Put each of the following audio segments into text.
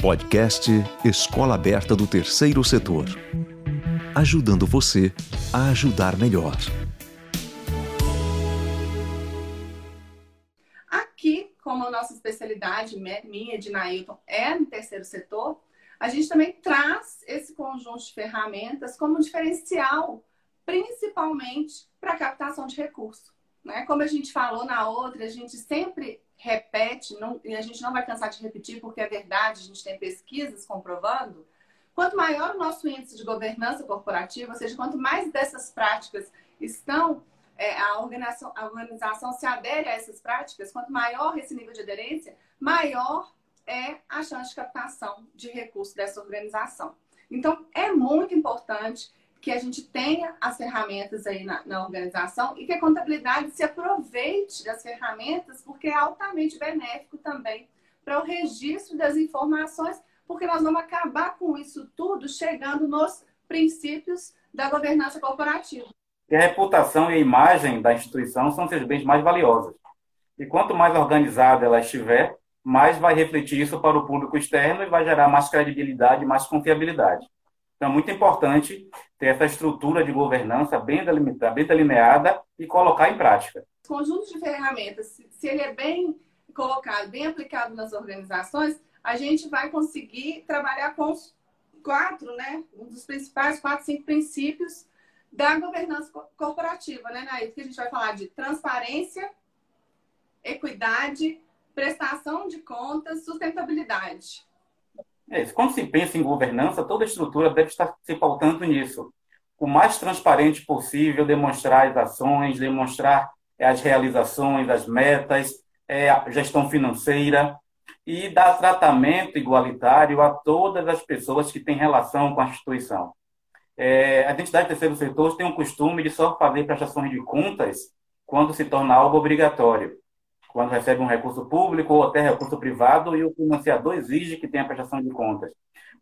Podcast Escola Aberta do Terceiro Setor. Ajudando você a ajudar melhor. Aqui, como a nossa especialidade, minha de Nailton, é no terceiro setor, a gente também traz esse conjunto de ferramentas como diferencial, principalmente para captação de recursos. Né? Como a gente falou na outra, a gente sempre repete, não, e a gente não vai cansar de repetir porque é verdade, a gente tem pesquisas comprovando, quanto maior o nosso índice de governança corporativa, ou seja, quanto mais dessas práticas estão, é, a, organização, a organização se adere a essas práticas, quanto maior esse nível de aderência, maior é a chance de captação de recursos dessa organização. Então, é muito importante que a gente tenha as ferramentas aí na, na, organização e que a contabilidade se aproveite das ferramentas, porque é altamente benéfico também para o registro das informações, porque nós vamos acabar com isso tudo chegando nos princípios da governança corporativa. E a reputação e a imagem da instituição são seus bens mais valiosos. E quanto mais organizada ela estiver, mais vai refletir isso para o público externo e vai gerar mais credibilidade, mais confiabilidade. Então, é muito importante ter essa estrutura de governança bem delimitada, bem delineada e colocar em prática. O conjunto de ferramentas, se ele é bem colocado, bem aplicado nas organizações, a gente vai conseguir trabalhar com os quatro, né? Um dos principais, quatro, cinco princípios da governança corporativa, né, Nair? Que a gente vai falar de transparência, equidade, prestação de contas, sustentabilidade. É. Quando se pensa em governança, toda estrutura deve estar se pautando nisso. O mais transparente possível, demonstrar as ações, demonstrar as realizações, as metas, é, a gestão financeira e dar tratamento igualitário a todas as pessoas que têm relação com a instituição. É, a identidade do terceiro setor tem o costume de só fazer prestações de contas quando se torna algo obrigatório quando recebe um recurso público ou até recurso privado e o financiador exige que tenha prestação de contas.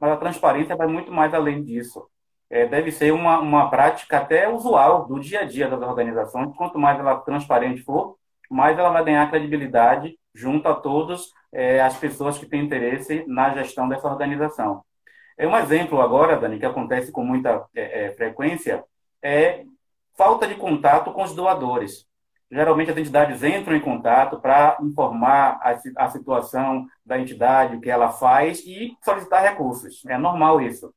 Mas a transparência vai muito mais além disso. É, deve ser uma, uma prática até usual do dia a dia das organizações. Quanto mais ela transparente for, mais ela vai ganhar credibilidade junto a todas é, as pessoas que têm interesse na gestão dessa organização. É um exemplo agora, Dani, que acontece com muita é, é frequência, é falta de contato com os doadores geralmente as entidades entram em contato para informar a, a, situação da entidade, o que ela faz e solicitar recursos. É normal isso.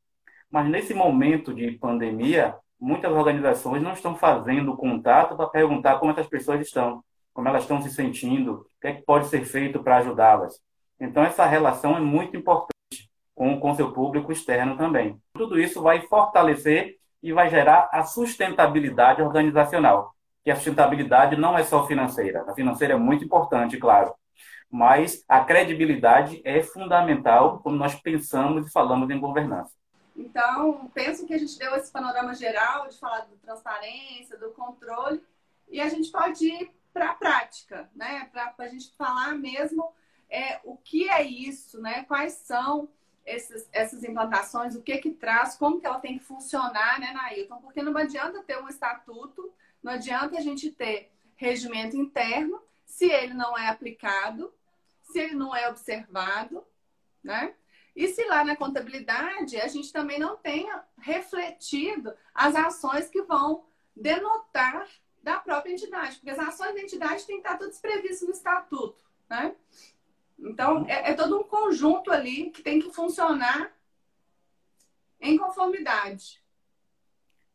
Mas nesse momento de pandemia, muitas organizações não estão fazendo contato para perguntar como essas pessoas estão, como elas estão se sentindo, o que, é que pode ser feito para ajudá-las. Então, essa relação é muito importante com o seu público externo também. Tudo isso vai fortalecer e vai gerar a sustentabilidade organizacional que a sustentabilidade não é só financeira. A financeira é muito importante, claro, mas a credibilidade é fundamental quando nós pensamos e falamos em governança. Então, penso que a gente deu esse panorama geral de falar de transparência, do controle, e a gente pode ir para a prática, né? Para a gente falar mesmo é, o que é isso, né? Quais são esses, essas implantações, o que que traz, como que ela tem que funcionar, né, Nailton? Porque não adianta ter um estatuto não adianta a gente ter regimento interno se ele não é aplicado, se ele não é observado, né? E se lá na contabilidade a gente também não tenha refletido as ações que vão denotar da própria entidade, porque as ações da entidade têm que estar todas previstas no estatuto, né? Então, é, é todo um conjunto ali que tem que funcionar em conformidade.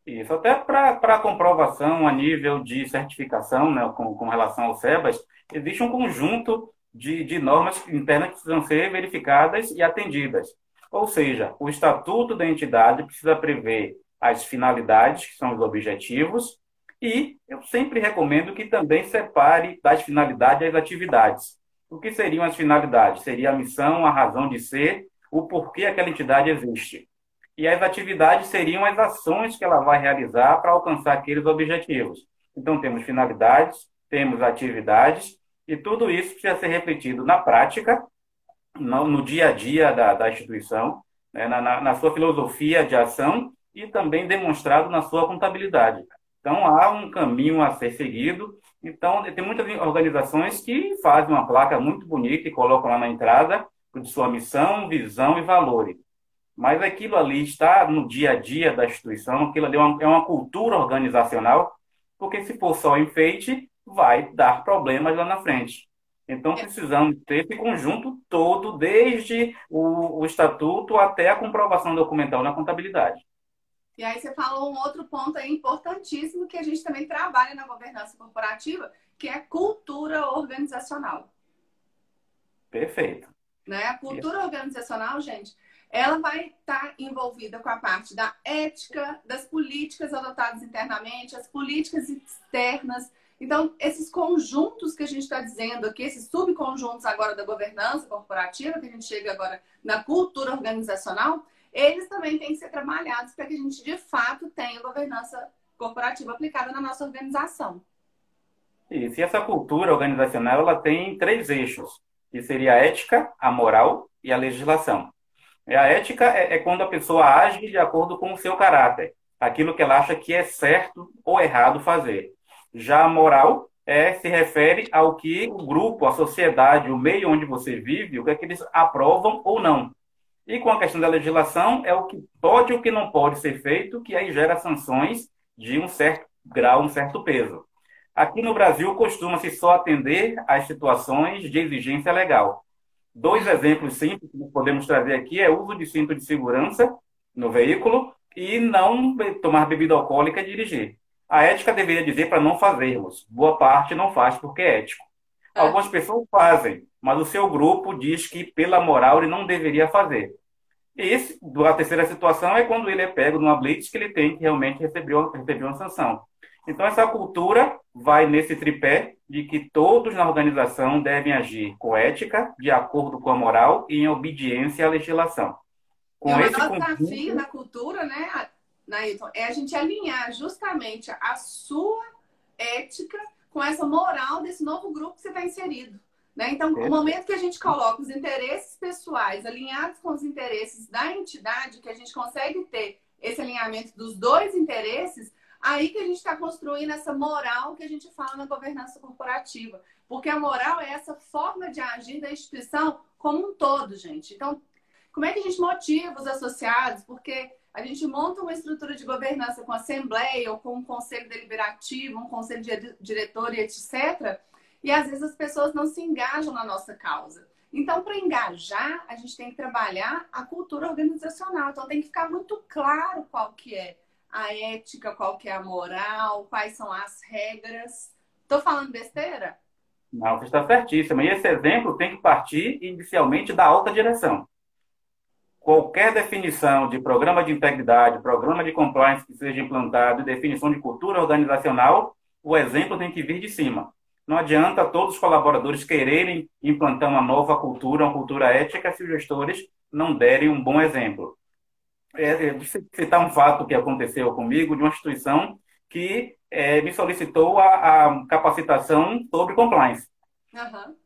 Isso, até para comprovação a nível de certificação, né, com, com relação ao SEBAS, existe um conjunto de, de normas internas que precisam ser verificadas e atendidas. Ou seja, o estatuto da entidade precisa prever as finalidades, que são os objetivos, e eu sempre recomendo que também separe das finalidades as atividades. O que seriam as finalidades? Seria a missão, a razão de ser, o porquê aquela entidade existe e as atividades seriam as ações que ela vai realizar para alcançar aqueles objetivos. Então, temos finalidades, temos atividades, e tudo isso precisa ser refletido na prática, no, no dia a dia da, da instituição, né, na, na, na sua filosofia de ação e também demonstrado na sua contabilidade. Então, há um caminho a ser seguido. Então, tem muitas organizações que fazem uma placa muito bonita e colocam lá na entrada, de sua missão, visão e valores. Mas aquilo ali está no dia a dia da instituição, aquilo ali é uma, é uma cultura organizacional, porque se for só enfeite, vai dar problemas lá na frente. Então, é. precisamos ter esse conjunto todo, desde o, o, estatuto até a comprovação documental na contabilidade. E aí você falou um outro ponto aí importantíssimo que a gente também trabalha na governança corporativa, que é a cultura organizacional. Perfeito. Né? A cultura Isso. organizacional, gente, ela vai estar envolvida com a parte da ética, das políticas adotadas internamente, as políticas externas. Então, esses conjuntos que a gente está dizendo aqui, esses subconjuntos agora da governança corporativa, que a gente chega agora na cultura organizacional, eles também têm que ser trabalhados para que a gente, de fato, tenha governança corporativa aplicada na nossa organização. Isso. E essa cultura organizacional ela tem três eixos, que seria a ética, a moral e a legislação. E a ética é, é quando a pessoa age de acordo com o seu caráter, aquilo que ela acha que é certo ou errado fazer. Já a moral é, se refere ao que o grupo, a sociedade, o meio onde você vive, o que é que eles aprovam ou não. E com a questão da legislação, é o que pode e o que não pode ser feito, que aí gera sanções de um certo grau, um certo peso. Aqui no Brasil, costuma-se só atender às situações de exigência legal. Dois exemplos simples que podemos trazer aqui é o uso de cinto de segurança no veículo e não tomar bebida alcoólica e dirigir. A ética deveria dizer para não fazermos. Boa parte não faz porque é ético. É. Algumas pessoas fazem, mas o seu grupo diz que, pela moral, ele não deveria fazer. E esse, a terceira situação é quando ele é pego numa blitz que ele tem que realmente receber, receber uma sanção. Então, essa cultura vai nesse tripé de que todos na organização devem agir com ética, de acordo com a moral e em obediência à legislação. Com e o esse conjunto... desafio da cultura, né, Nailton, é a gente alinhar justamente a sua ética com essa moral desse novo grupo que você está inserido. Né? Então, no momento que a gente coloca os interesses pessoais alinhados com os interesses da entidade, que a gente consegue ter esse alinhamento dos dois interesses, Aí que a gente está construindo essa moral que a gente fala na governança corporativa. Porque a moral é essa forma de agir da instituição como um todo, gente. Então, como é que a gente motiva os associados? Porque a gente monta uma estrutura de governança com assembleia ou com um conselho deliberativo, um conselho de diretor e etc. E às vezes as pessoas não se engajam na nossa causa. Então, para engajar, a gente tem que trabalhar a cultura organizacional. Então, tem que ficar muito claro qual que é a ética, qual que é a moral, quais são as regras. Estou falando besteira? Não, você está certíssima. E esse exemplo tem que partir inicialmente da alta direção. Qualquer definição de programa de integridade, programa de compliance que seja implantado, definição de cultura organizacional, o exemplo tem que vir de cima. Não adianta todos os colaboradores quererem implantar uma nova cultura, uma cultura ética, se os gestores não derem um bom exemplo é, é citar um fato que aconteceu comigo de uma instituição que é, me solicitou a, a, capacitação sobre compliance. Uhum.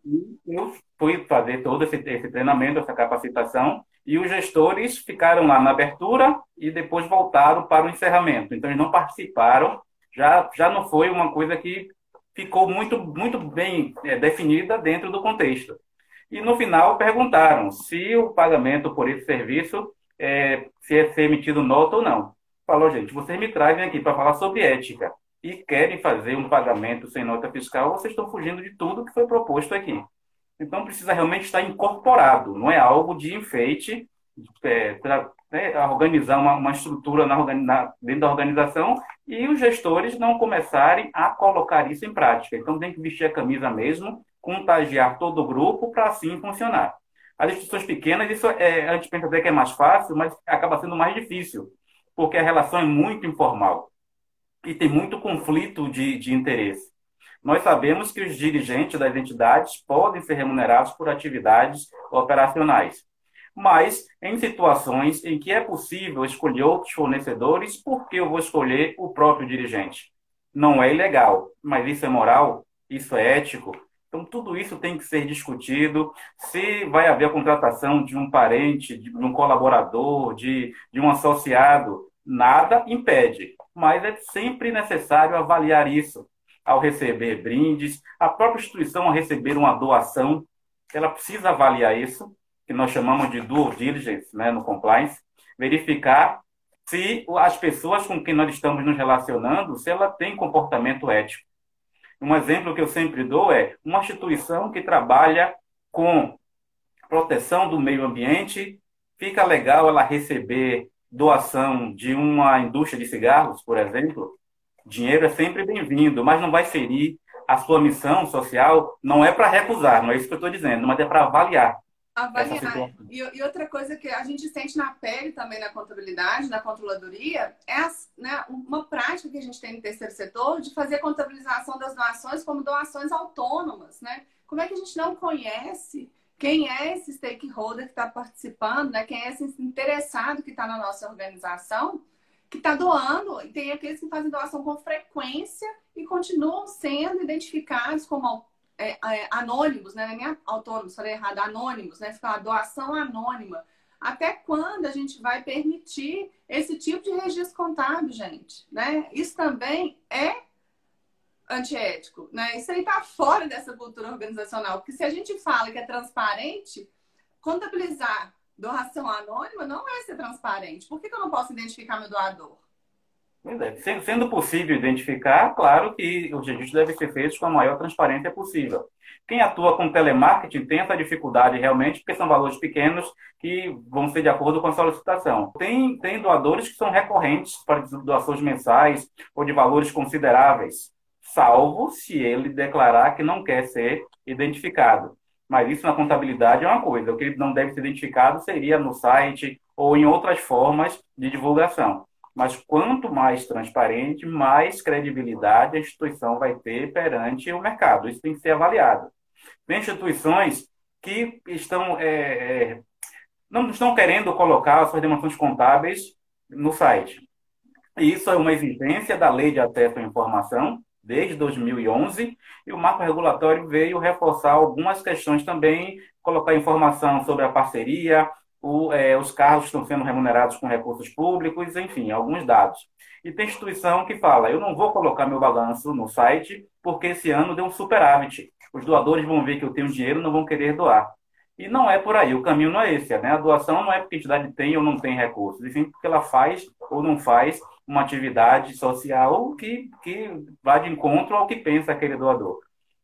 E eu fui fazer todo esse, esse, treinamento, essa capacitação, e os gestores ficaram lá na abertura e depois voltaram para o encerramento. Então, eles não participaram, já, já não foi uma coisa que ficou muito, muito bem é, definida dentro do contexto. E no final perguntaram se o pagamento por esse serviço é, se é ser emitido nota ou não. Falou, gente, vocês me trazem aqui para falar sobre ética e querem fazer um pagamento sem nota fiscal, vocês estão fugindo de tudo que foi proposto aqui. Então precisa realmente estar incorporado, não é algo de enfeite, é, para né, organizar uma, uma estrutura na, na, dentro da organização e os gestores não começarem a colocar isso em prática. Então tem que vestir a camisa mesmo, contagiar todo o grupo para assim funcionar. As instituições pequenas, isso é, a gente pensa até que é mais fácil, mas acaba sendo mais difícil, porque a relação é muito informal e tem muito conflito de, de interesse. Nós sabemos que os dirigentes das entidades podem ser remunerados por atividades operacionais, mas em situações em que é possível escolher outros fornecedores, por que eu vou escolher o próprio dirigente? Não é ilegal, mas isso é moral, isso é ético, então, tudo isso tem que ser discutido. Se vai haver a contratação de um parente, de um colaborador, de, de um associado, nada impede. Mas é sempre necessário avaliar isso. Ao receber brindes, a própria instituição, ao receber uma doação, ela precisa avaliar isso que nós chamamos de due diligence né, no compliance, verificar se as pessoas com quem nós estamos nos relacionando, se ela tem comportamento ético. Um exemplo que eu sempre dou é uma instituição que trabalha com proteção do meio ambiente, fica legal ela receber doação de uma indústria de cigarros, por exemplo. Dinheiro é sempre bem-vindo, mas não vai ferir a sua missão social. Não é para recusar, não é isso que eu estou dizendo, mas é para avaliar. Avaliar. E, e, outra coisa que a gente sente na pele também na contabilidade, na controladoria, é as, né, uma prática que a gente tem no terceiro setor de fazer a contabilização das doações como doações autônomas, né? Como é que a gente não conhece quem é esse stakeholder que está participando, né? Quem é esse interessado que está na nossa organização, que está doando, e tem aqueles que fazem doação com frequência e continuam sendo identificados como é, é, anônimos, né? Nem autônomos, falei errado, anônimos, né? Fica uma doação anônima. Até quando a gente vai permitir esse tipo de registro contábil, gente? Né? Isso também é antiético, né? Isso aí está fora dessa cultura organizacional, porque se a gente fala que é transparente, contabilizar doação anônima não é ser transparente. Por que, que eu não posso identificar meu doador? É. Sendo possível identificar, claro que os registros devem ser feitos com a maior transparência possível. Quem atua com telemarketing tem essa dificuldade realmente, porque são valores pequenos que vão ser de acordo com a solicitação. Tem, tem doadores que são recorrentes para doações mensais ou de valores consideráveis, salvo se ele declarar que não quer ser identificado. Mas isso na contabilidade é uma coisa. O que não deve ser identificado seria no site ou em outras formas de divulgação. Mas quanto mais transparente, mais credibilidade a instituição vai ter perante o mercado. Isso tem que ser avaliado. Tem instituições que estão é, é, não estão querendo colocar suas demonstrações contábeis no site. Isso é uma exigência da Lei de Acesso à Informação, desde 2011, e o marco regulatório veio reforçar algumas questões também, colocar informação sobre a parceria, o, é, os carros estão sendo remunerados com recursos públicos, enfim, alguns dados. E tem instituição que fala: eu não vou colocar meu balanço no site porque esse ano deu um superávit. Os doadores vão ver que eu tenho dinheiro não vão querer doar. E não é por aí, o caminho não é esse. Né? A doação não é porque a entidade tem ou não tem recursos, e sim porque ela faz ou não faz uma atividade social que, que vá de encontro ao que pensa aquele doador.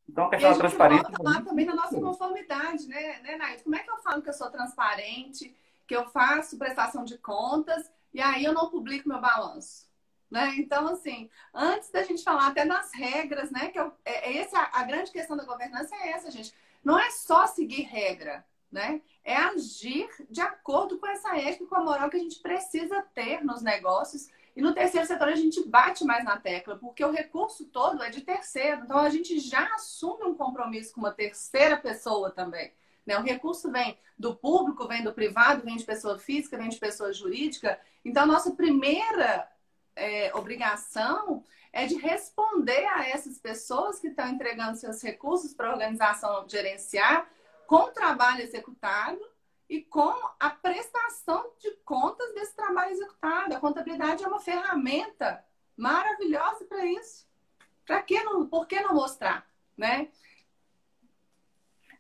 Então, a questão da transparência. Lá também na nossa conformidade, né, né, Nath? Como é que eu falo que eu sou transparente, que eu faço prestação de contas e aí eu não publico meu balanço? Né? Então, assim, antes da gente falar até das regras, né? Que eu, é, é essa, a grande questão da governança é essa, gente. Não é só seguir regra, né? É agir de acordo com essa ética e com a moral que a gente precisa ter nos negócios e no terceiro setor a gente bate mais na tecla, porque o recurso todo é de terceiro. Então a gente já assume um compromisso com uma terceira pessoa também. Né? O recurso vem do público, vem do privado, vem de pessoa física, vem de pessoa jurídica. Então a nossa primeira é, obrigação é de responder a essas pessoas que estão entregando seus recursos para a organização gerenciar com o trabalho executado e com a prestação de contas desse trabalho executado. A contabilidade é uma ferramenta maravilhosa para isso. Para que não, por que não mostrar, né?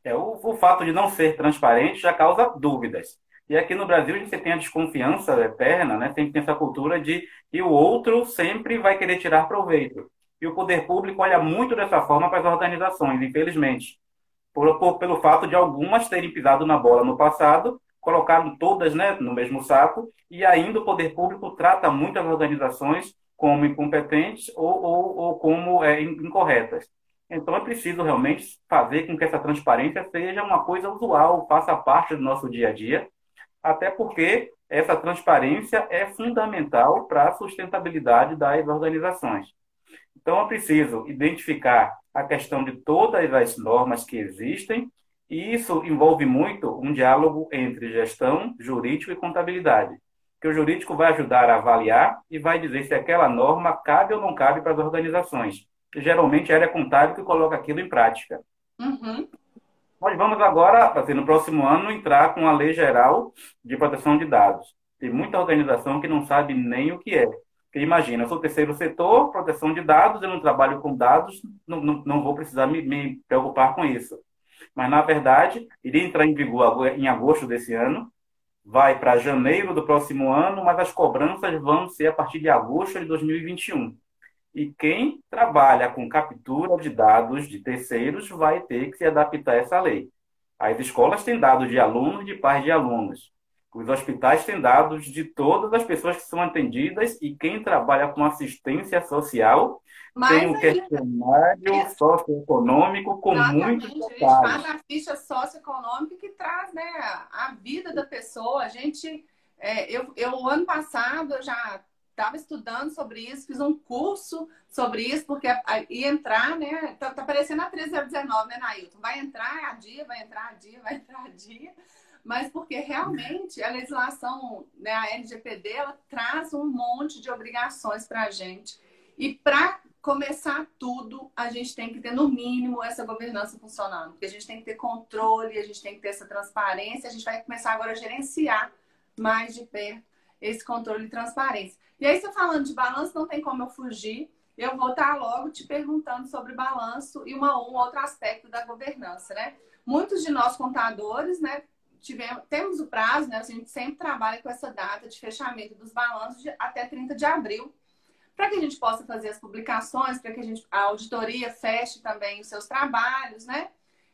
É, o, o fato de não ser transparente já causa dúvidas. E aqui no Brasil a gente tem a desconfiança eterna, né? Tem, tem essa cultura de que o outro sempre vai querer tirar proveito. E o poder público olha muito dessa forma para as organizações, infelizmente por, por, pelo fato de algumas terem pisado na bola no passado, colocaram todas né, no mesmo saco, e ainda o poder público trata muitas organizações como incompetentes ou, ou, ou como é, incorretas. Então é preciso realmente fazer com que essa transparência seja uma coisa usual, faça parte do nosso dia a dia, até porque essa transparência é fundamental para a sustentabilidade das organizações. Então é preciso identificar a questão de todas as normas que existem, e isso envolve muito um diálogo entre gestão, jurídico e contabilidade. Que o jurídico vai ajudar a avaliar e vai dizer se aquela norma cabe ou não cabe para as organizações. E, geralmente a área contábil que coloca aquilo em prática. Uhum. Nós vamos agora, assim, no próximo ano, entrar com a Lei Geral de Proteção de Dados. Tem muita organização que não sabe nem o que é. Imagina, eu sou terceiro setor, proteção de dados, eu não trabalho com dados, não, não, não vou precisar me, me, preocupar com isso. mas na verdade iria entrar em vigor em agosto desse ano, vai para janeiro do próximo ano, mas as cobranças vão ser a partir de agosto de 2021. E quem trabalha com captura de dados de terceiros vai ter que se adaptar a essa lei. As escolas têm dados de alunos e de pais de alunos. Os hospitais têm dados de todas as pessoas que são atendidas e quem trabalha com assistência social Mas tem um questionário é... socioeconômico com muitos detalhes. A gente faz a ficha socioeconômica que traz né, a vida da pessoa. A gente, é, eu, eu, ano passado, eu já estava estudando sobre isso, fiz um curso sobre isso, porque ia entrar, né? Tá, tá parecendo a 1319, né, Nailton? Vai entrar a dia, vai entrar a dia, vai entrar a dia mas porque realmente a legislação, né, a LGPD, ela traz um monte de obrigações para a gente. E para começar tudo, a gente tem que ter, no mínimo, essa governança funcionando. Porque a gente tem que ter controle, a gente tem que ter essa transparência, a gente vai começar agora a gerenciar mais de perto esse controle e transparência. E aí, você falando de balanço, não tem como eu fugir. Eu vou estar logo te perguntando sobre balanço e uma, um outro aspecto da governança, né? Muitos de nós contadores, né, tivemos, temos o prazo, né? A gente sempre trabalha com essa data de fechamento dos balanços de, até 30 de abril, para que a gente possa fazer as publicações, para que a, gente, a auditoria feche também os seus trabalhos, né?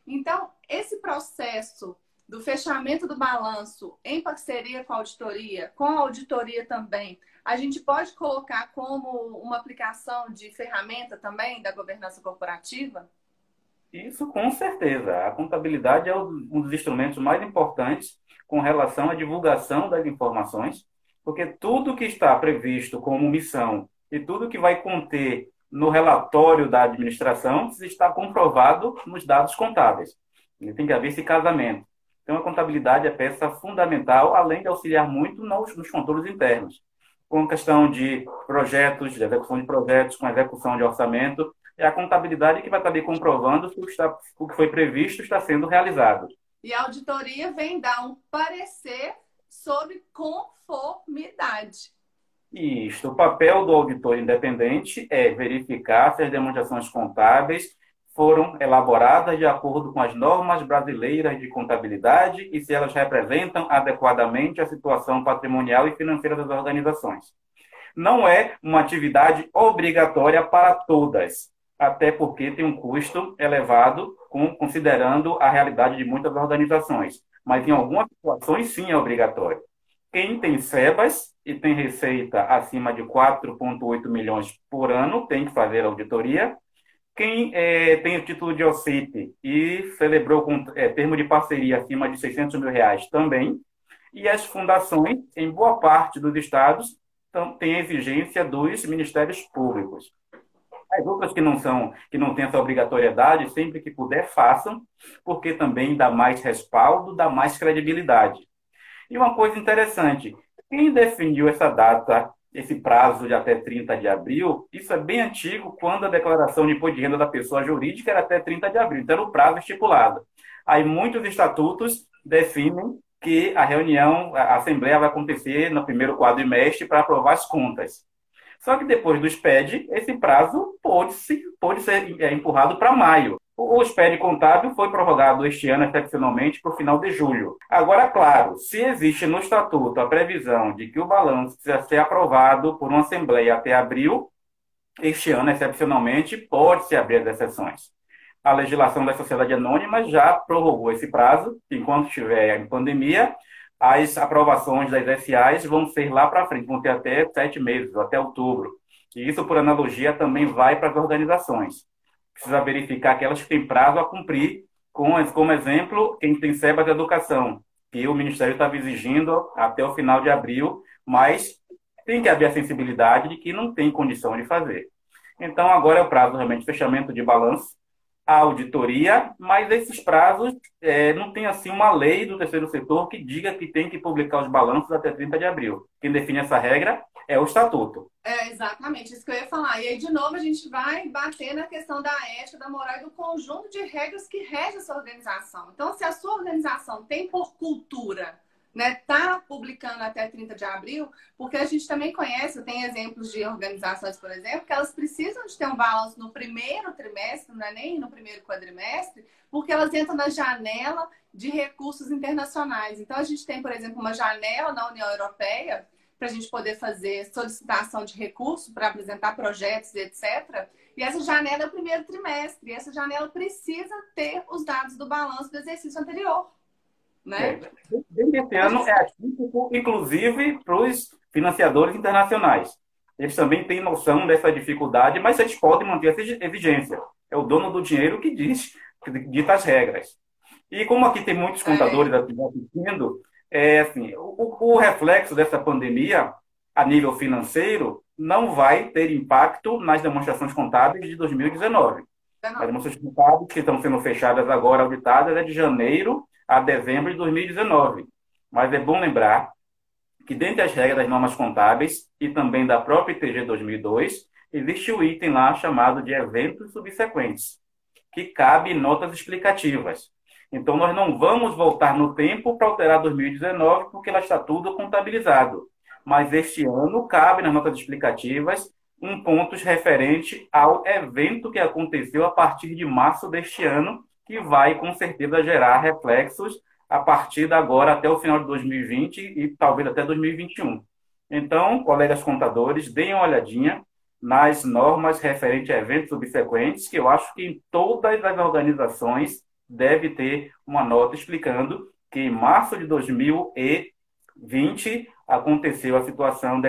Então, esse processo do fechamento do balanço em parceria com a auditoria, com a auditoria também, a gente pode colocar como uma aplicação de ferramenta também da governança corporativa? Isso com certeza. A contabilidade é um dos instrumentos mais importantes com relação à divulgação das informações, porque tudo que está previsto como missão e tudo que vai conter no relatório da administração está comprovado nos dados contábeis. E tem que haver esse casamento. Então, a contabilidade é peça fundamental, além de auxiliar muito nos, nos controles internos, com questão de projetos, de execução de projetos, com execução de orçamento, é a contabilidade que vai estar ali comprovando se o, está, o que foi previsto está sendo realizado. E a auditoria vem dar um parecer sobre conformidade. Isso. O papel do auditor independente é verificar se as demonstrações contábeis foram elaboradas de acordo com as normas brasileiras de contabilidade e se elas representam adequadamente a situação patrimonial e financeira das organizações. Não é uma atividade obrigatória para todas até porque tem um custo elevado, com, considerando a realidade de muitas organizações. Mas em algumas situações, sim, é obrigatório. Quem tem SEBAS e tem receita acima de 4,8 milhões por ano tem que fazer auditoria. Quem é, tem o título de OCIP e celebrou com é, termo de parceria acima de 600 mil reais também. E as fundações, em boa parte dos estados, têm a exigência dos ministérios públicos. As outras que não são, que não têm essa obrigatoriedade, sempre que puder, façam, porque também dá mais respaldo, dá mais credibilidade. E uma coisa interessante, quem definiu essa data, esse prazo de até 30 de abril, isso é bem antigo, quando a declaração de imposto de renda da pessoa jurídica era até 30 de abril, então era o prazo estipulado. Aí muitos estatutos definem que a reunião, a assembleia vai acontecer no primeiro quadrimestre para aprovar as contas. Só que depois do SPED, esse prazo pôde, -se, pôde ser é, empurrado para maio. O SPED contábil foi prorrogado este ano, excepcionalmente, para o final de julho. Agora, claro, se existe no Estatuto a previsão de que o balanço precisa ser aprovado por uma Assembleia até abril, este ano, excepcionalmente, pode-se abrir as exceções. A legislação da sociedade anônima já prorrogou esse prazo, enquanto estiver em pandemia, as aprovações das SAs vão ser lá para frente, vão ter até sete meses, até outubro. E isso, por analogia, também vai para as organizações. Precisa verificar aquelas que têm prazo a cumprir, com, como exemplo, quem tem SEBA de educação, que o Ministério estava exigindo até o final de abril, mas tem que haver a sensibilidade de que não tem condição de fazer. Então, agora é o prazo realmente de fechamento de balanço, a auditoria, mas esses prazos é, não tem assim uma lei do terceiro setor que diga que tem que publicar os balanços até 30 de abril. Quem define essa regra é o estatuto. É exatamente isso que eu ia falar. E aí, de novo, a gente vai bater na questão da ética, da moral e do conjunto de regras que rege essa organização. Então, se a sua organização tem por cultura, né, tá publicando até 30 de abril, porque a gente também conhece, tem exemplos de organizações, por exemplo, que elas precisam de ter um balanço no primeiro trimestre, não é nem no primeiro quadrimestre, porque elas entram na janela de recursos internacionais. Então, a gente tem, por exemplo, uma janela na União Europeia para a gente poder fazer solicitação de recurso para apresentar projetos, etc. E essa janela é o primeiro trimestre. E essa janela precisa ter os dados do balanço do exercício anterior. Né? É, esse ano é atípico, inclusive, para os financiadores internacionais. Eles também têm noção dessa dificuldade, mas eles podem manter essa exigência. É o dono do dinheiro que diz, que dita as regras. E como aqui tem muitos contadores é. assistindo, é assim, o, o reflexo dessa pandemia a nível financeiro não vai ter impacto nas demonstrações contábeis de 2019. As demonstrações contábeis que estão sendo fechadas agora, auditadas, é de janeiro a dezembro de 2019. Mas é bom lembrar que, dentre as regras das normas contábeis e também da própria ITG 2002, existe o item lá chamado de eventos subsequentes, que cabe notas explicativas. Então, nós não vamos voltar no tempo para alterar 2019, porque ela está tudo contabilizado. Mas este ano cabe nas notas explicativas um ponto referente ao evento que aconteceu a partir de março deste ano, que vai com certeza gerar reflexos a partir de agora até o final de 2020 e talvez até 2021. Então, colegas contadores, deem uma olhadinha nas normas referentes a eventos subsequentes, que eu acho que em todas as organizações deve ter uma nota explicando que em março de 2020 aconteceu a situação,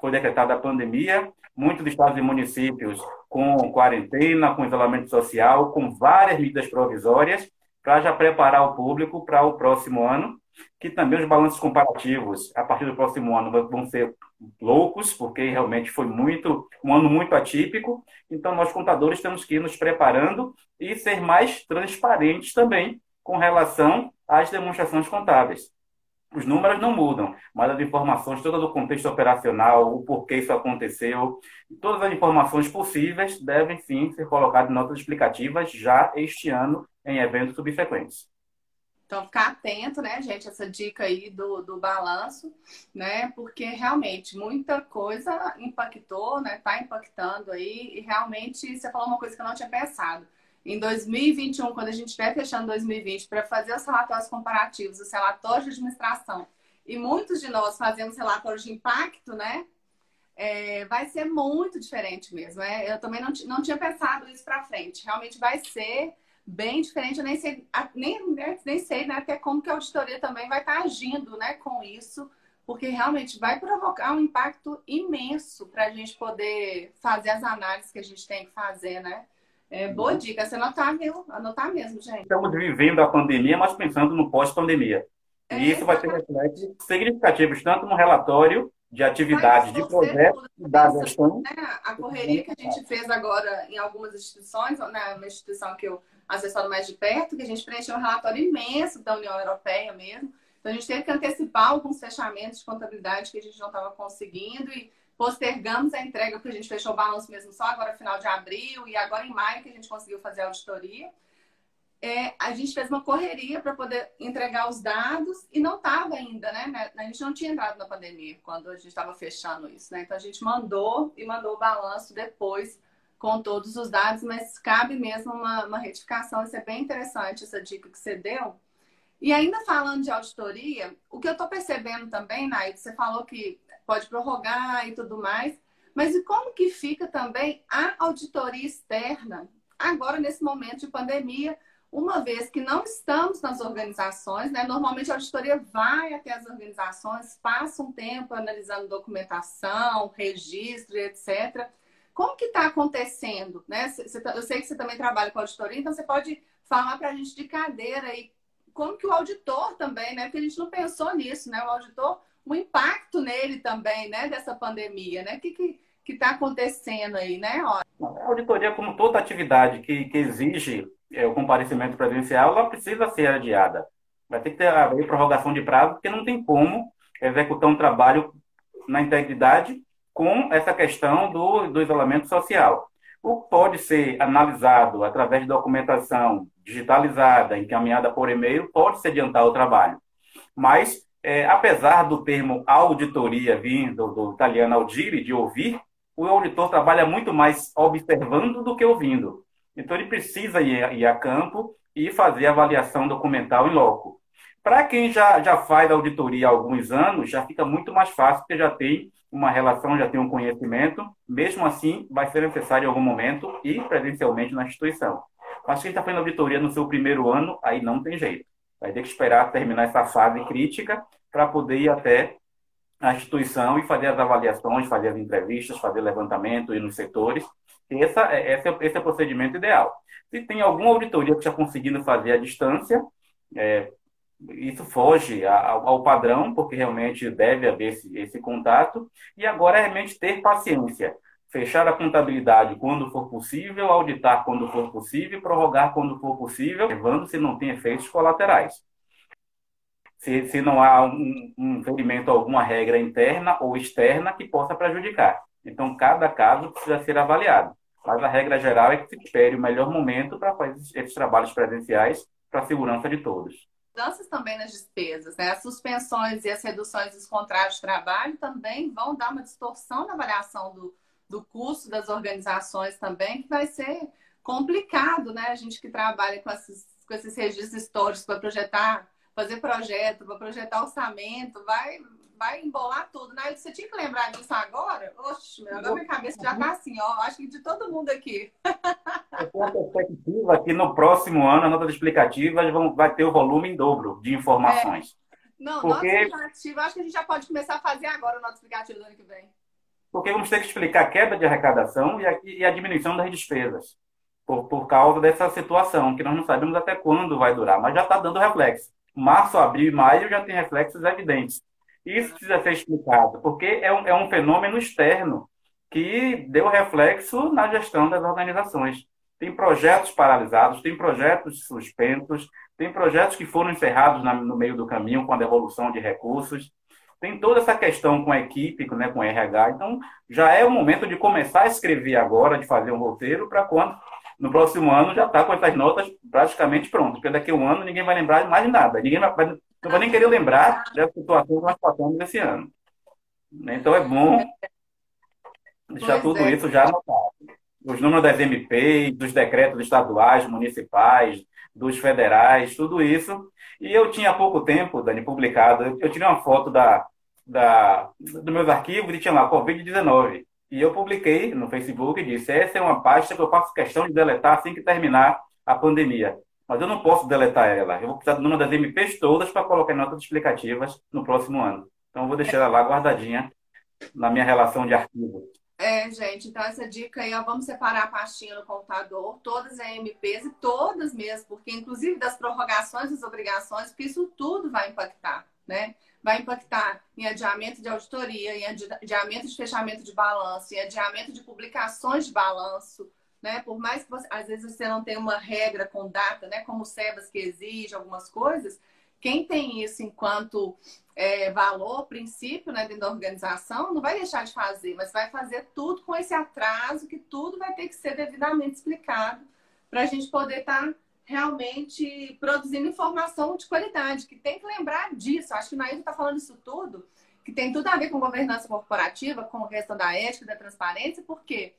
foi decretada a pandemia, muitos estados e municípios com quarentena, com isolamento social, com várias medidas provisórias, para já preparar o público para o próximo ano, que também os balanços comparativos a partir do próximo ano vão ser loucos, porque realmente foi muito um ano muito atípico. Então nós contadores temos que ir nos preparando e ser mais transparentes também com relação às demonstrações contábeis. Os números não mudam, mas as informações, todo o contexto operacional, o porquê isso aconteceu, todas as informações possíveis devem sim ser colocadas em notas explicativas já este ano em eventos subsequentes. Então, ficar atento, né, gente, essa dica aí do, do balanço, né, porque realmente muita coisa impactou, né, tá impactando aí, e realmente você falou uma coisa que eu não tinha pensado. Em 2021, quando a gente estiver fechando 2020, para fazer os relatórios comparativos, os relatórios de administração, e muitos de nós fazemos relatórios de impacto, né, é, vai ser muito diferente mesmo. É? Eu também não, não tinha pensado isso para frente. Realmente vai ser bem diferente. Eu nem sei, nem, nem sei né, até como que a auditoria também vai estar tá agindo né, com isso, porque realmente vai provocar um impacto imenso para a gente poder fazer as análises que a gente tem que fazer, né? É, boa uhum. dica, você anotar, viu? Anotar mesmo, gente. Estamos vivendo a pandemia, mas pensando no pós-pandemia. É, e isso vai ter reflexos significativos, tanto no relatório de atividades, de projetos, da gestão. Né? A correria que a gente fez agora em algumas instituições, né? uma instituição que eu assessoro mais de perto, que a gente preencheu um relatório imenso da União Europeia mesmo. Então, a gente teve que antecipar alguns fechamentos de contabilidade que a gente não estava conseguindo e postergamos a entrega, porque a gente fechou o balanço mesmo só agora final de abril e agora em maio que a gente conseguiu fazer a auditoria. É, a gente fez uma correria para poder entregar os dados e não estava ainda, né? A gente não tinha entrado na pandemia quando a gente estava fechando isso, né? Então a gente mandou e mandou o balanço depois com todos os dados, mas cabe mesmo uma, uma retificação. Isso é bem interessante, essa dica que você deu. E ainda falando de auditoria, o que eu estou percebendo também, Naide, você falou que pode prorrogar e tudo mais, mas e como que fica também a auditoria externa agora nesse momento de pandemia, uma vez que não estamos nas organizações, né? Normalmente a auditoria vai até as organizações, passa um tempo analisando documentação, registro, etc. Como que está acontecendo? Né? Tá, eu sei que você também trabalha com auditoria, então você pode falar para a gente de cadeira e como que o auditor também, né? Porque a gente não pensou nisso, né? O auditor, o impacto nele também, né? Dessa pandemia, né? O que que que está acontecendo aí, né? A auditoria, como toda atividade que, que exige é, o comparecimento presencial, ela precisa ser adiada. Vai ter que ter a prorrogação de prazo, porque não tem como executar um trabalho na integridade com essa questão do, do isolamento social. O que pode ser analisado através de documentação digitalizada, encaminhada por e-mail, pode se adiantar o trabalho. Mas é, apesar do termo auditoria vir do, do italiano audire, de ouvir, o auditor trabalha muito mais observando do que ouvindo. Então, ele precisa ir, ir a campo e fazer avaliação documental em loco. Para quem já, já faz auditoria há alguns anos, já fica muito mais fácil, porque já tem uma relação, já tem um conhecimento. Mesmo assim, vai ser necessário em algum momento ir presencialmente na instituição. Mas quem está fazendo auditoria no seu primeiro ano, aí não tem jeito. Vai ter que esperar terminar essa fase crítica para poder ir até a instituição e fazer as avaliações, fazer as entrevistas, fazer levantamento e nos setores. Essa, é, esse, é, esse é o procedimento ideal. Se tem alguma auditoria que está conseguindo fazer à distância, é, isso foge ao, ao, padrão, porque realmente deve haver esse, esse contato. E agora é realmente ter paciência. Fechar a contabilidade quando for possível, auditar quando for possível, prorrogar quando for possível, levando se não tem efeitos colaterais se, se não há um, um ferimento alguma regra interna ou externa que possa prejudicar. Então, cada caso precisa ser avaliado. Mas a regra geral é que se espere o melhor momento para fazer esses trabalhos presenciais para a segurança de todos. Mudanças também nas despesas, né? As suspensões e as reduções dos contratos de trabalho também vão dar uma distorção na variação do, do custo das organizações também, que vai ser complicado, né? A gente que trabalha com esses, com esses registros históricos para projetar fazer projeto, para projetar orçamento, vai, vai embolar tudo. Né? Você tinha que lembrar disso agora? Oxe, meu, agora minha cabeça já está assim, ó. Acho que de todo mundo aqui. Eu tenho a perspectiva que no próximo ano as notas explicativas vão, vai ter o volume em dobro de informações. É. Não, Porque... nota explicativa, acho que a gente já pode começar a fazer agora o nota explicativa do ano que vem. Porque vamos ter que explicar a queda de arrecadação e a, e a diminuição das despesas. Por, por causa dessa situação, que nós não sabemos até quando vai durar, mas já está dando reflexo março, abril e maio já tem reflexos evidentes. Isso precisa ser explicado, porque é um, é um fenômeno externo que deu reflexo na gestão das organizações. Tem projetos paralisados, tem projetos suspensos, tem projetos que foram encerrados na, no meio do caminho com a devolução de recursos. Tem toda essa questão com a equipe, né, com o RH. Então, já é o momento de começar a escrever agora, de fazer um roteiro, para quando no próximo ano já está com essas notas praticamente prontas, porque daqui a um ano ninguém vai lembrar mais de nada. Ninguém vai, não vai nem querer lembrar da situação que nós passamos esse ano. Então é bom deixar pois tudo é. isso já anotado. Os números das MP, dos decretos estaduais, municipais, dos federais, tudo isso. E eu tinha pouco tempo, Dani, publicado, eu tirei uma foto da, da, dos meus arquivos e tinha lá Covid-19. E eu publiquei no Facebook e disse: essa é uma pasta que eu faço questão de deletar assim que terminar a pandemia. Mas eu não posso deletar ela. Eu vou precisar do número das MPs todas para colocar em notas explicativas no próximo ano. Então eu vou deixar ela lá guardadinha na minha relação de arquivo. É, gente, então essa dica aí, ó, vamos separar a pastinha no computador, todas as MPs e todas mesmo, porque inclusive das prorrogações das obrigações, porque isso tudo vai impactar, né? vai impactar em adiamento de auditoria, em adiamento de fechamento de balanço, em adiamento de publicações de balanço, né? Por mais que você, às vezes você não tenha uma regra com data, né? Como o SEBAS que exige algumas coisas, quem tem isso enquanto é, valor, princípio, né, dentro da organização, não vai deixar de fazer, mas vai fazer tudo com esse atraso, que tudo vai ter que ser devidamente explicado para a gente poder estar tá realmente produzindo informação de qualidade, que tem que lembrar disso. Acho que o Nailton está falando isso tudo, que tem tudo a ver com governança corporativa, com a questão da ética, da transparência, porque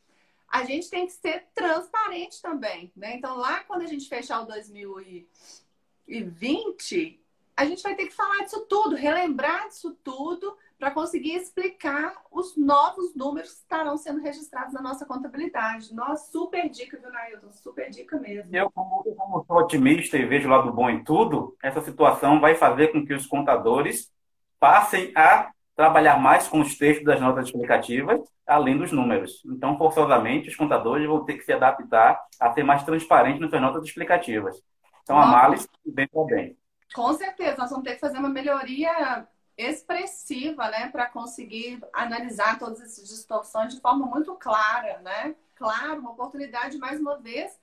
a gente tem que ser transparente também, né? Então, lá quando a gente fechar o 2020, a gente vai ter que falar disso tudo, relembrar disso tudo, para conseguir explicar os novos números que estarão sendo registrados na nossa contabilidade. Nossa, super dica, viu, Nailton? Super dica mesmo. Eu, como, como sou otimista e vejo o lado bom em tudo, essa situação vai fazer com que os contadores passem a trabalhar mais com os textos das notas explicativas, além dos números. Então, forçosamente, os contadores vão ter que se adaptar a ser mais transparentes nas suas notas explicativas. Então, a análise bem para bem. Com certeza, nós vamos ter que fazer uma melhoria expressiva, né, para conseguir analisar todas essas distorções de forma muito clara, né? Claro, uma oportunidade mais uma vez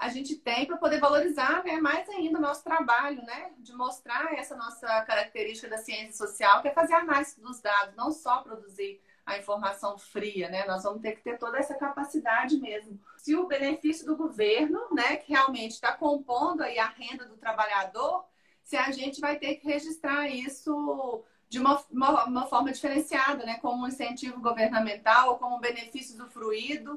a gente tem para poder valorizar, né, mais ainda o nosso trabalho, né, de mostrar essa nossa característica da ciência social, que é fazer análise dos dados, não só produzir a informação fria, né? Nós vamos ter que ter toda essa capacidade mesmo. Se o benefício do governo, né, que realmente está compondo aí a renda do trabalhador, se a gente vai ter que registrar isso de uma, uma, uma forma diferenciada, né? Como um incentivo governamental, ou como um benefício do fruído,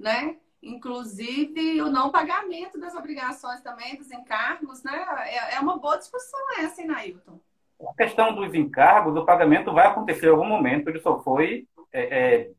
né? Inclusive o não pagamento das obrigações também, dos encargos, né? É, é uma boa discussão essa, hein, Nailton? A questão dos encargos, o pagamento vai acontecer em algum momento, ele só foi é, é,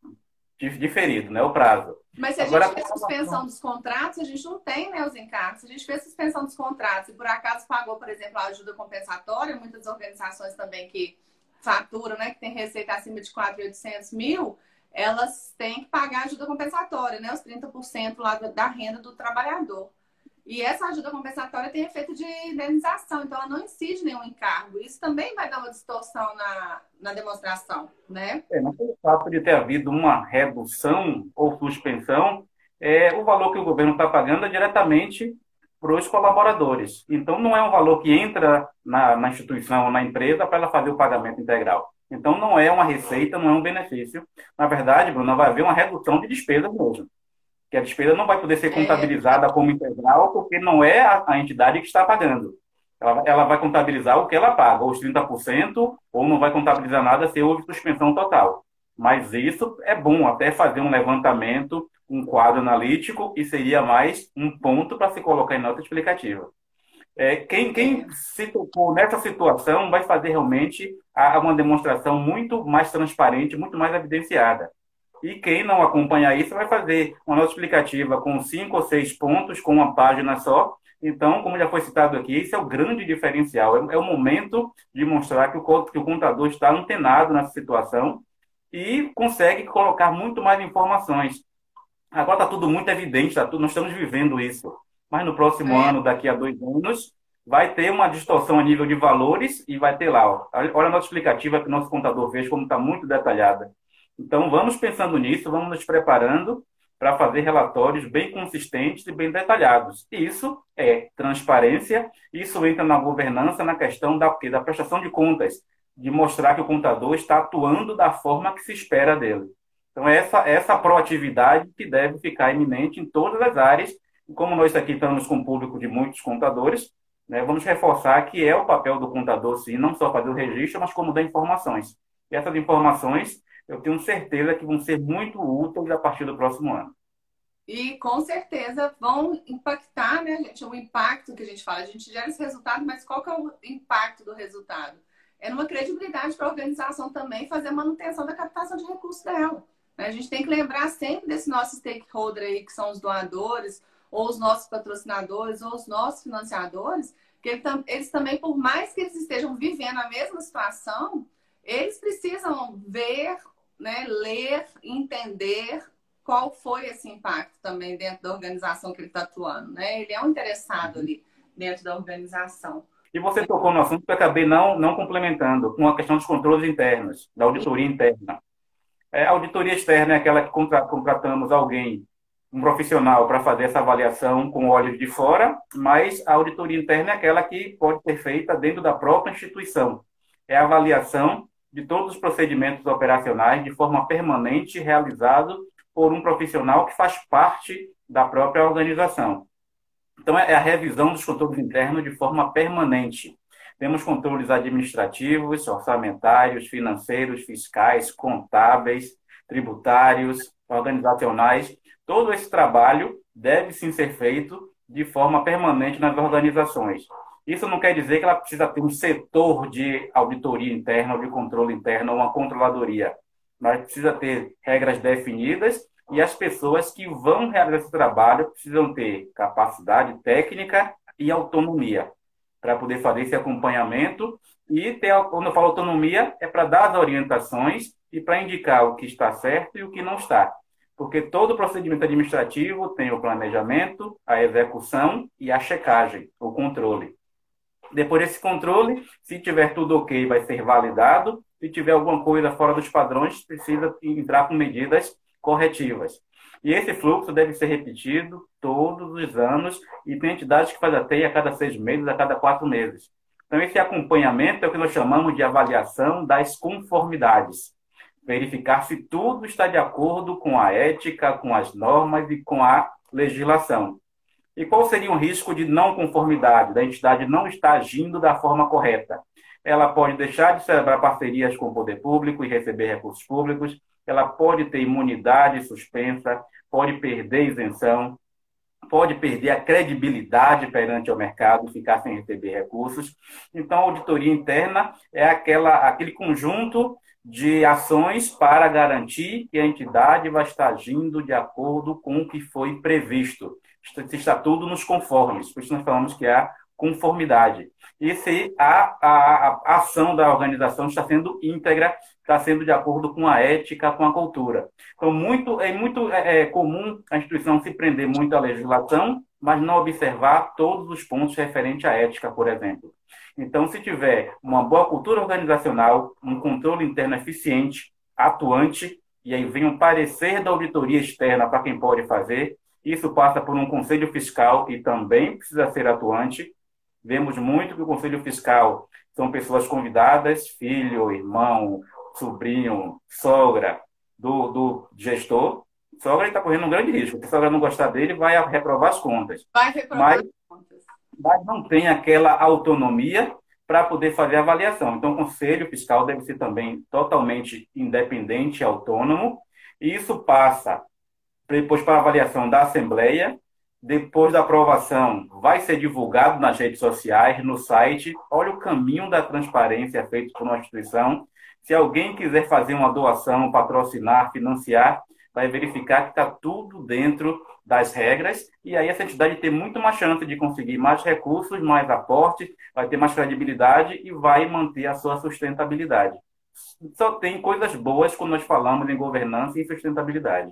diferido, né? O prazo. Mas se a Agora, gente fez suspensão dos contratos, a gente não tem né, os encargos. Se a gente fez suspensão dos contratos e por acaso pagou, por exemplo, a ajuda compensatória, muitas organizações também que faturam, né, que tem receita acima de 4.800 mil, elas têm que pagar ajuda compensatória, né, os 30% lá da renda do trabalhador. E essa ajuda compensatória tem efeito de indenização, então ela não incide nenhum encargo. Isso também vai dar uma distorção na, na demonstração, né? É, mas o fato de ter havido uma redução ou suspensão, é, o valor que o governo está pagando é diretamente para os colaboradores. Então, não é um valor que entra na, na instituição, na empresa, para ela fazer o pagamento integral. Então, não é uma receita, não é um benefício. Na verdade, Bruno, vai haver uma redução de despesas mesmo que a despesa não vai poder ser é. contabilizada como integral, porque não é a, a entidade que está pagando. Ela, ela, vai contabilizar o que ela paga, os 30%, ou não vai contabilizar nada se houve suspensão total. Mas isso é bom, até fazer um levantamento, um quadro analítico, e seria mais um ponto para se colocar em nota explicativa. É, quem, quem se tocou nessa situação vai fazer realmente uma demonstração muito mais transparente, muito mais evidenciada. E quem não acompanhar isso vai fazer uma nota explicativa com cinco ou seis pontos, com uma página só. Então, como já foi citado aqui, esse é o grande diferencial. É, é o momento de mostrar que o, que o contador está antenado nessa situação e consegue colocar muito mais informações. Agora está tudo muito evidente, tá tudo, nós estamos vivendo isso. Mas no próximo é. ano, daqui a dois anos, vai ter uma distorção a nível de valores e vai ter lá, ó, olha a nota explicativa que o nosso contador fez, como está muito detalhada. Então, vamos pensando nisso, vamos nos preparando para fazer relatórios bem consistentes e bem detalhados. Isso é transparência, isso entra na governança, na questão da, da prestação de contas, de mostrar que o contador está atuando da forma que se espera dele. Então, essa, essa proatividade que deve ficar iminente em todas as áreas. E como nós aqui estamos com o público de muitos contadores, né, vamos reforçar que é o papel do contador, sim, não só fazer o registro, mas como dar informações. E essas informações eu tenho certeza que vão ser muito úteis a partir do próximo ano. E com certeza vão impactar, né, gente? O impacto que a gente fala, a gente gera esse resultado, mas qual que é o impacto do resultado? É numa credibilidade para a organização também fazer a manutenção da captação de recursos dela. Né? A gente tem que lembrar sempre desse nosso stakeholder aí, que são os doadores, ou os nossos patrocinadores, ou os nossos financiadores, que eles também, por mais que eles estejam vivendo a mesma situação, eles precisam ver né, ler, entender qual foi esse impacto também dentro da organização que ele está atuando. Né? Ele é um interessado ali dentro da organização. E você tocou no assunto que eu acabei não, não complementando, com a questão dos controles internos, da auditoria interna. É, a auditoria externa é aquela que contratamos alguém, um profissional, para fazer essa avaliação com olhos de fora, mas a auditoria interna é aquela que pode ser feita dentro da própria instituição. É a avaliação de todos os procedimentos operacionais de forma permanente realizado por um profissional que faz parte da própria organização. Então, é a revisão dos controles internos de forma permanente. Temos controles administrativos, orçamentários, financeiros, fiscais, contábeis, tributários, organizacionais. Todo esse trabalho deve sim ser feito de forma permanente nas organizações. Isso não quer dizer que ela precisa ter um setor de auditoria interna ou de controle interno ou uma controladoria. Mas precisa ter regras definidas e as pessoas que vão realizar esse trabalho precisam ter capacidade técnica e autonomia para poder fazer esse acompanhamento e ter, quando eu falo autonomia, é para dar as orientações e para indicar o que está certo e o que não está. Porque todo procedimento administrativo tem o planejamento, a execução e a checagem, o controle. Depois desse controle, se tiver tudo ok, vai ser validado. Se tiver alguma coisa fora dos padrões, precisa entrar com medidas corretivas. E esse fluxo deve ser repetido todos os anos e tem entidades que fazem até a cada seis meses, a cada quatro meses. Então, esse acompanhamento é o que nós chamamos de avaliação das conformidades. Verificar se tudo está de acordo com a ética, com as normas e com a legislação. E qual seria um risco de não conformidade, da entidade não estar agindo da forma correta? Ela pode deixar de celebrar parcerias com o poder público e receber recursos públicos, ela pode ter imunidade suspensa, pode perder isenção, pode perder a credibilidade perante o mercado, ficar sem receber recursos. Então, a auditoria interna é aquela, aquele conjunto de ações para garantir que a entidade vai estar agindo de acordo com o que foi previsto. Está tudo nos conformes, por isso nós falamos que há conformidade. E se a, a, a ação da organização está sendo íntegra, está sendo de acordo com a ética, com a cultura. Então, muito, é muito é, é comum a instituição se prender muito à legislação, mas não observar todos os pontos referentes à ética, por exemplo. Então, se tiver uma boa cultura organizacional, um controle interno eficiente, atuante, e aí vem um parecer da auditoria externa para quem pode fazer, isso passa por um conselho fiscal que também precisa ser atuante. Vemos muito que o conselho fiscal são pessoas convidadas, filho, irmão, sobrinho, sogra do, do gestor. Sogra está correndo um grande risco. Se a sogra não gostar dele, vai reprovar as contas. Vai reprovar mas, as contas. Mas não tem aquela autonomia para poder fazer a avaliação. Então, o conselho fiscal deve ser também totalmente independente e autônomo. E isso passa depois para avaliação da Assembleia, depois da aprovação, vai ser divulgado nas redes sociais, no site. Olha o caminho da transparência feito por uma instituição. Se alguém quiser fazer uma doação, patrocinar, financiar, vai verificar que está tudo dentro das regras e aí essa entidade tem muito mais chance de conseguir mais recursos, mais aportes, vai ter mais credibilidade e vai manter a sua sustentabilidade. Só tem coisas boas quando nós falamos em governança e sustentabilidade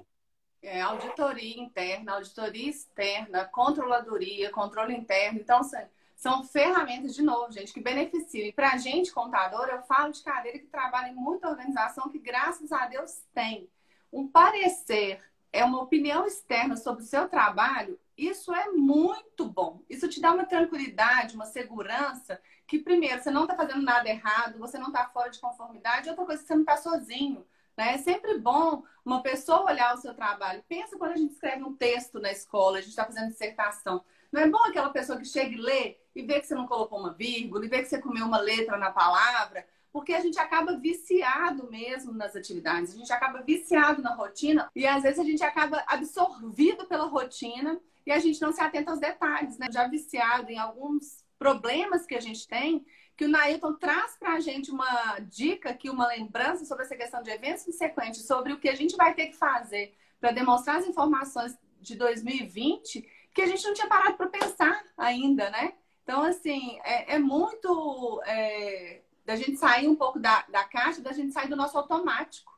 é, auditoria interna, auditoria externa, controladoria, controle interno. Então, são, são ferramentas, de novo, gente, que beneficiam. E para a gente, contador, eu falo de cadeira que trabalha em muita organização que, graças a Deus, tem. Um parecer é uma opinião externa sobre o seu trabalho, isso é muito bom. Isso te dá uma tranquilidade, uma segurança que, primeiro, você não está fazendo nada errado, você não está fora de conformidade, outra coisa, você não está sozinho. Né? É sempre bom uma pessoa olhar o seu trabalho. Pensa quando a gente escreve um texto na escola, a gente está fazendo dissertação. Não é bom aquela pessoa que chega e lê e vê que você não colocou uma vírgula, e vê que você comeu uma letra na palavra, porque a gente acaba viciado mesmo nas atividades, a gente acaba viciado na rotina e às vezes a gente acaba absorvido pela rotina e a gente não se atenta aos detalhes, né? Já viciado em alguns problemas que a gente tem que o Nailton traz para a gente uma dica aqui, uma lembrança sobre essa questão de eventos subsequentes, sobre o que a gente vai ter que fazer para demonstrar as informações de 2020, que a gente não tinha parado para pensar ainda, né? Então, assim, é, é muito é, da gente sair um pouco da, da caixa, da gente sair do nosso automático.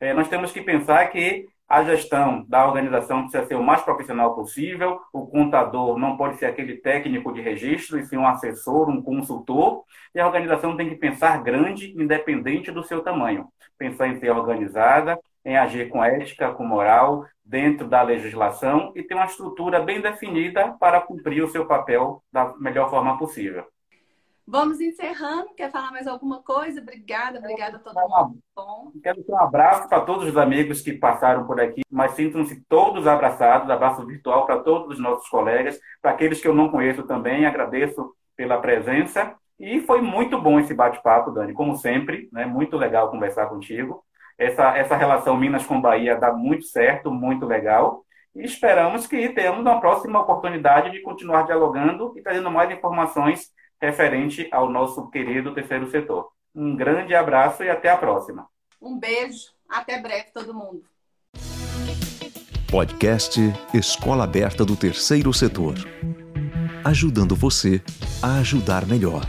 É, nós temos que pensar que a gestão da organização precisa ser o mais profissional possível. O contador não pode ser aquele técnico de registro, e sim um assessor, um consultor. E a organização tem que pensar grande, independente do seu tamanho. Pensar em ser organizada, em agir com ética, com moral, dentro da legislação e ter uma estrutura bem definida para cumprir o seu papel da melhor forma possível. Vamos encerrando. Quer falar mais alguma coisa? Obrigada, obrigada a todo mundo. Bom. Quero um abraço para todos os amigos que passaram por aqui, mas sintam-se todos abraçados. Abraço virtual para todos os nossos colegas, para aqueles que eu não conheço também. Agradeço pela presença. E foi muito bom esse bate-papo, Dani, como sempre. Né? Muito legal conversar contigo. Essa, essa relação Minas com Bahia dá muito certo, muito legal. E esperamos que tenhamos uma próxima oportunidade de continuar dialogando e trazendo mais informações referente ao nosso querido terceiro setor. Um grande abraço e até a próxima. Um beijo, até breve todo mundo. Podcast Escola Aberta do Terceiro Setor. Ajudando você a ajudar melhor.